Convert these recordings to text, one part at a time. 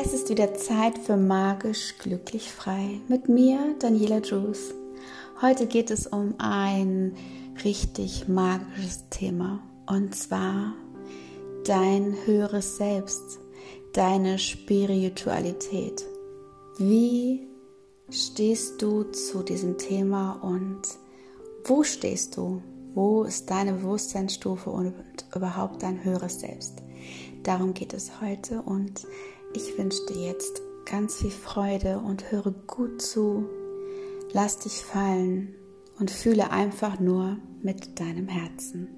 Es ist wieder Zeit für magisch glücklich frei mit mir, Daniela Drews. Heute geht es um ein richtig magisches Thema und zwar dein höheres Selbst, deine Spiritualität. Wie stehst du zu diesem Thema und wo stehst du? Wo ist deine Bewusstseinsstufe und überhaupt dein höheres Selbst? Darum geht es heute und ich wünsche dir jetzt ganz viel Freude und höre gut zu. Lass dich fallen und fühle einfach nur mit deinem Herzen.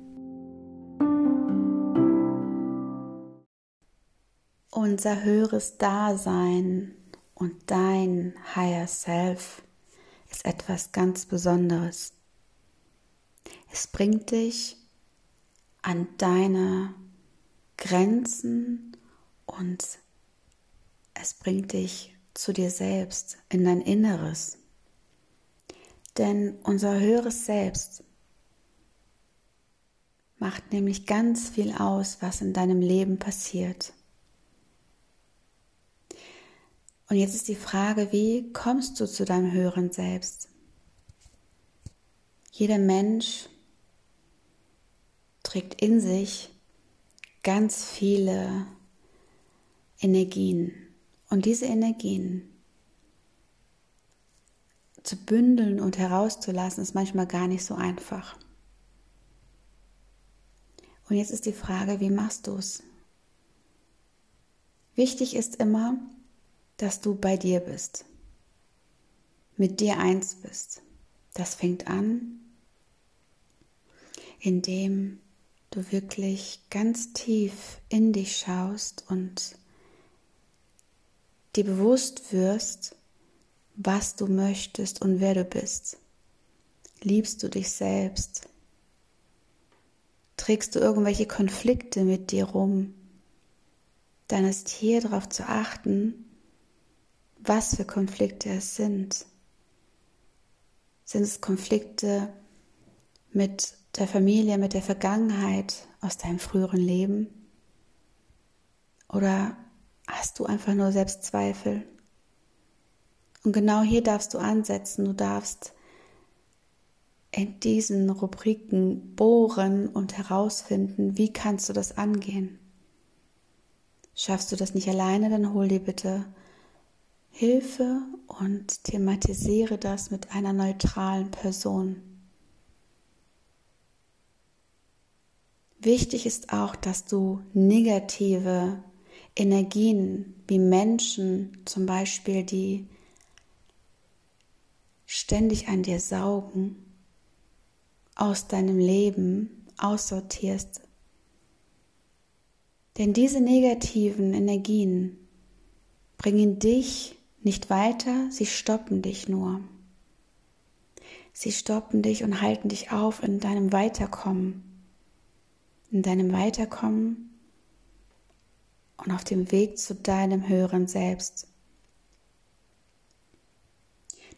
Unser höheres Dasein und dein Higher Self ist etwas ganz Besonderes. Es bringt dich an deine Grenzen und es bringt dich zu dir selbst, in dein Inneres. Denn unser höheres Selbst macht nämlich ganz viel aus, was in deinem Leben passiert. Und jetzt ist die Frage, wie kommst du zu deinem höheren Selbst? Jeder Mensch trägt in sich ganz viele Energien. Und diese Energien zu bündeln und herauszulassen, ist manchmal gar nicht so einfach. Und jetzt ist die Frage, wie machst du es? Wichtig ist immer, dass du bei dir bist, mit dir eins bist. Das fängt an, indem du wirklich ganz tief in dich schaust und dir bewusst wirst, was du möchtest und wer du bist. Liebst du dich selbst? Trägst du irgendwelche Konflikte mit dir rum? Dann ist hier darauf zu achten, was für Konflikte es sind. Sind es Konflikte mit der Familie, mit der Vergangenheit aus deinem früheren Leben? Oder hast du einfach nur Selbstzweifel. Und genau hier darfst du ansetzen. Du darfst in diesen Rubriken bohren und herausfinden, wie kannst du das angehen. Schaffst du das nicht alleine, dann hol dir bitte Hilfe und thematisiere das mit einer neutralen Person. Wichtig ist auch, dass du negative Energien wie Menschen zum Beispiel, die ständig an dir saugen, aus deinem Leben aussortierst. Denn diese negativen Energien bringen dich nicht weiter, sie stoppen dich nur. Sie stoppen dich und halten dich auf in deinem Weiterkommen. In deinem Weiterkommen und auf dem Weg zu deinem höheren Selbst.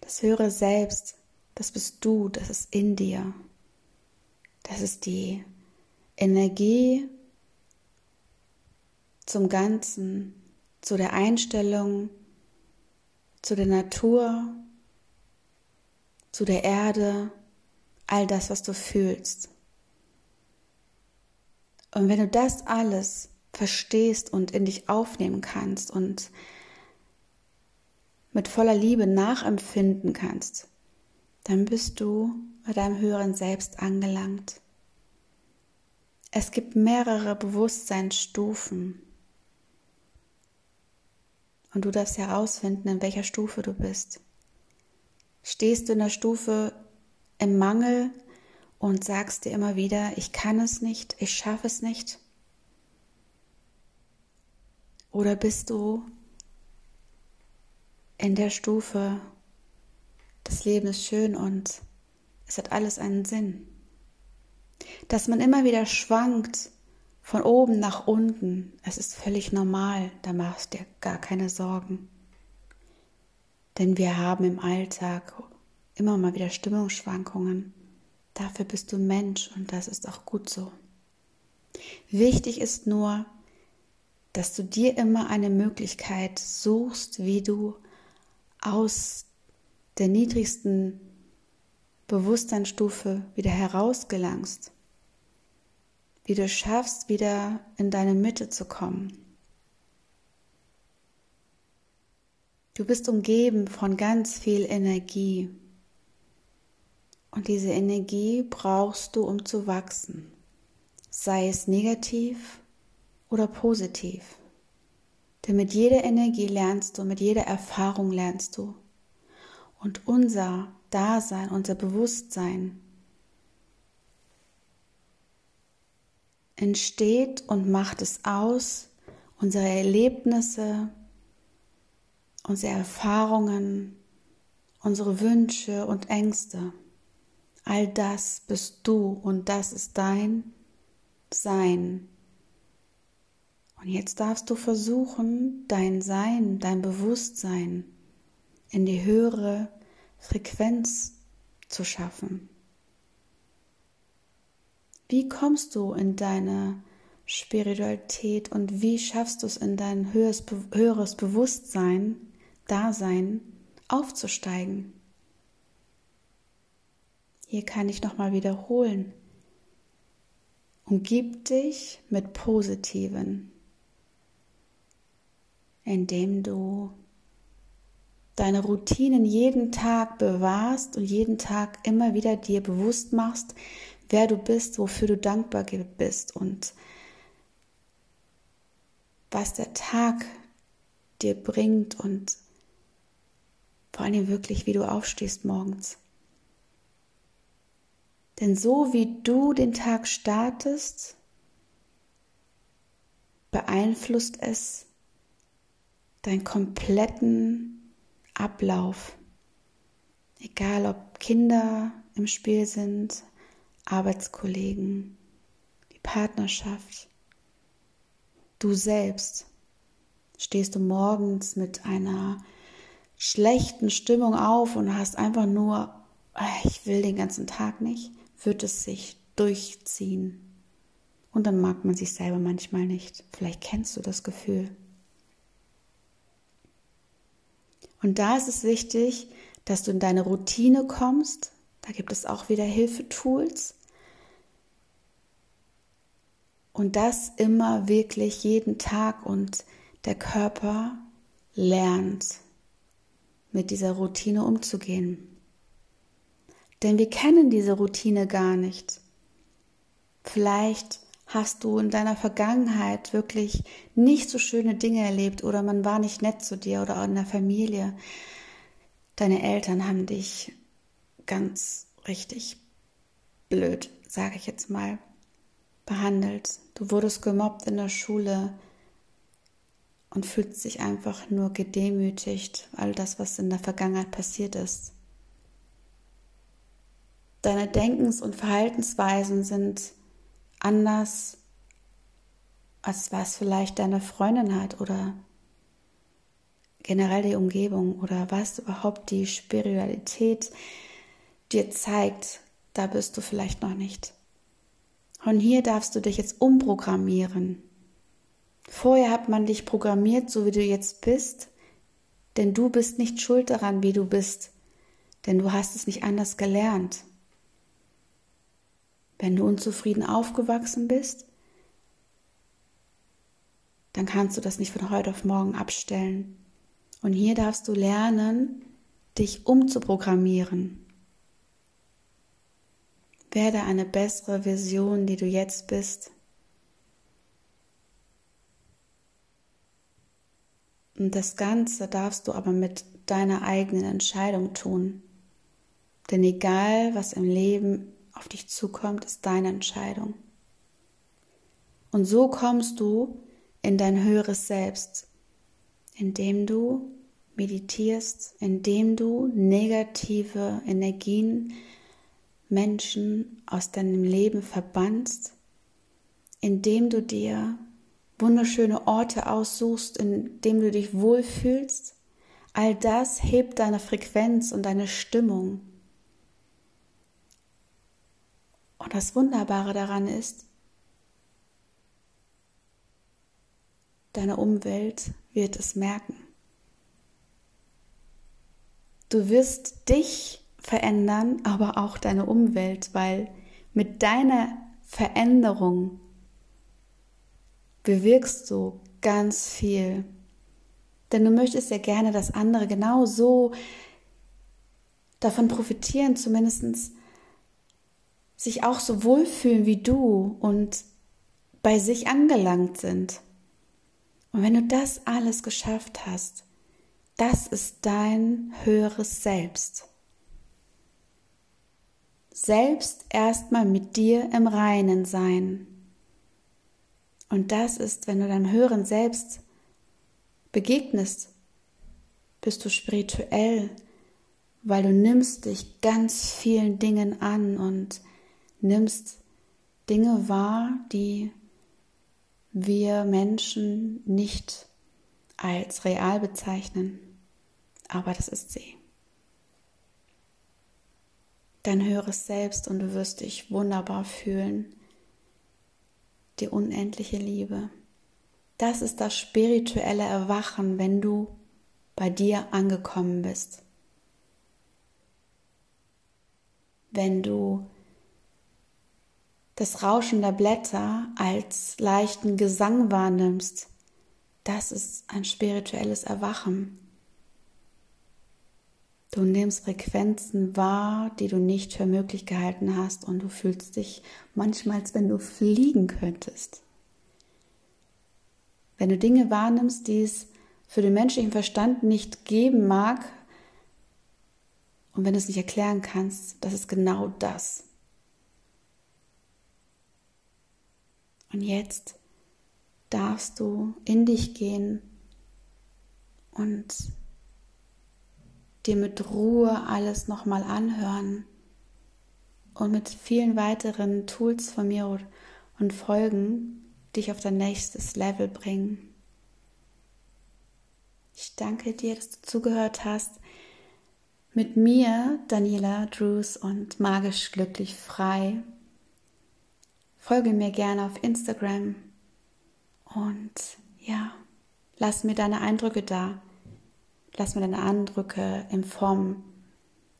Das höhere Selbst, das bist du, das ist in dir. Das ist die Energie zum Ganzen, zu der Einstellung, zu der Natur, zu der Erde, all das, was du fühlst. Und wenn du das alles verstehst und in dich aufnehmen kannst und mit voller Liebe nachempfinden kannst, dann bist du bei deinem höheren Selbst angelangt. Es gibt mehrere Bewusstseinsstufen. Und du darfst herausfinden, in welcher Stufe du bist. Stehst du in der Stufe im Mangel und sagst dir immer wieder, ich kann es nicht, ich schaffe es nicht? Oder bist du in der Stufe, das Leben ist schön und es hat alles einen Sinn? Dass man immer wieder schwankt von oben nach unten, es ist völlig normal, da machst du dir gar keine Sorgen. Denn wir haben im Alltag immer mal wieder Stimmungsschwankungen. Dafür bist du Mensch und das ist auch gut so. Wichtig ist nur, dass du dir immer eine Möglichkeit suchst, wie du aus der niedrigsten Bewusstseinsstufe wieder herausgelangst, wie du schaffst, wieder in deine Mitte zu kommen. Du bist umgeben von ganz viel Energie. Und diese Energie brauchst du, um zu wachsen, sei es negativ oder positiv. Denn mit jeder Energie lernst du, mit jeder Erfahrung lernst du. Und unser Dasein, unser Bewusstsein entsteht und macht es aus, unsere Erlebnisse, unsere Erfahrungen, unsere Wünsche und Ängste. All das bist du und das ist dein Sein. Und jetzt darfst du versuchen, dein Sein, dein Bewusstsein in die höhere Frequenz zu schaffen. Wie kommst du in deine Spiritualität und wie schaffst du es in dein höheres, höheres Bewusstsein Dasein aufzusteigen. Hier kann ich nochmal wiederholen. Umgib dich mit Positiven, indem du deine Routinen jeden Tag bewahrst und jeden Tag immer wieder dir bewusst machst, wer du bist, wofür du dankbar bist und was der Tag dir bringt und vor allem wirklich, wie du aufstehst morgens. Denn so wie du den Tag startest, beeinflusst es deinen kompletten Ablauf. Egal ob Kinder im Spiel sind, Arbeitskollegen, die Partnerschaft, du selbst. Stehst du morgens mit einer schlechten Stimmung auf und hast einfach nur, äh, ich will den ganzen Tag nicht, wird es sich durchziehen. Und dann mag man sich selber manchmal nicht. Vielleicht kennst du das Gefühl. Und da ist es wichtig, dass du in deine Routine kommst. Da gibt es auch wieder Hilfetools. Und das immer wirklich jeden Tag und der Körper lernt mit dieser Routine umzugehen. Denn wir kennen diese Routine gar nicht. Vielleicht hast du in deiner Vergangenheit wirklich nicht so schöne Dinge erlebt oder man war nicht nett zu dir oder auch in der Familie. Deine Eltern haben dich ganz richtig blöd, sage ich jetzt mal, behandelt. Du wurdest gemobbt in der Schule, und fühlt sich einfach nur gedemütigt, all das, was in der Vergangenheit passiert ist. Deine Denkens- und Verhaltensweisen sind anders, als was vielleicht deine Freundin hat oder generell die Umgebung oder was überhaupt die Spiritualität dir zeigt, da bist du vielleicht noch nicht. Und hier darfst du dich jetzt umprogrammieren Vorher hat man dich programmiert, so wie du jetzt bist, denn du bist nicht schuld daran, wie du bist, denn du hast es nicht anders gelernt. Wenn du unzufrieden aufgewachsen bist, dann kannst du das nicht von heute auf morgen abstellen. Und hier darfst du lernen, dich umzuprogrammieren. Werde eine bessere Version, die du jetzt bist. Und das Ganze darfst du aber mit deiner eigenen Entscheidung tun. Denn egal, was im Leben auf dich zukommt, ist deine Entscheidung. Und so kommst du in dein höheres Selbst, indem du meditierst, indem du negative Energien, Menschen aus deinem Leben verbannst, indem du dir wunderschöne Orte aussuchst, in dem du dich wohlfühlst, all das hebt deine Frequenz und deine Stimmung. Und das Wunderbare daran ist, deine Umwelt wird es merken. Du wirst dich verändern, aber auch deine Umwelt, weil mit deiner Veränderung bewirkst du ganz viel. Denn du möchtest ja gerne, dass andere genau so davon profitieren, zumindest sich auch so wohlfühlen wie du und bei sich angelangt sind. Und wenn du das alles geschafft hast, das ist dein höheres Selbst. Selbst erstmal mit dir im Reinen sein. Und das ist, wenn du deinem höheren Selbst begegnest, bist du spirituell, weil du nimmst dich ganz vielen Dingen an und nimmst Dinge wahr, die wir Menschen nicht als real bezeichnen, aber das ist sie. Dein höheres Selbst und du wirst dich wunderbar fühlen. Die unendliche Liebe. Das ist das spirituelle Erwachen, wenn du bei dir angekommen bist. Wenn du das Rauschen der Blätter als leichten Gesang wahrnimmst, das ist ein spirituelles Erwachen. Du nimmst Frequenzen wahr, die du nicht für möglich gehalten hast und du fühlst dich manchmal, als wenn du fliegen könntest. Wenn du Dinge wahrnimmst, die es für den menschlichen Verstand nicht geben mag und wenn du es nicht erklären kannst, das ist genau das. Und jetzt darfst du in dich gehen und dir mit Ruhe alles nochmal anhören und mit vielen weiteren Tools von mir und Folgen dich auf dein nächstes Level bringen. Ich danke dir, dass du zugehört hast. Mit mir, Daniela Drews und Magisch Glücklich Frei. Folge mir gerne auf Instagram und ja, lass mir deine Eindrücke da. Lass mir deine Eindrücke in Form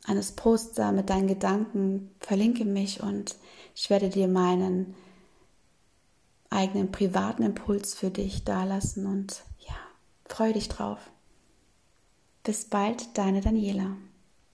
eines Poster mit deinen Gedanken, verlinke mich und ich werde dir meinen eigenen privaten Impuls für dich dalassen und ja, freue dich drauf. Bis bald, deine Daniela.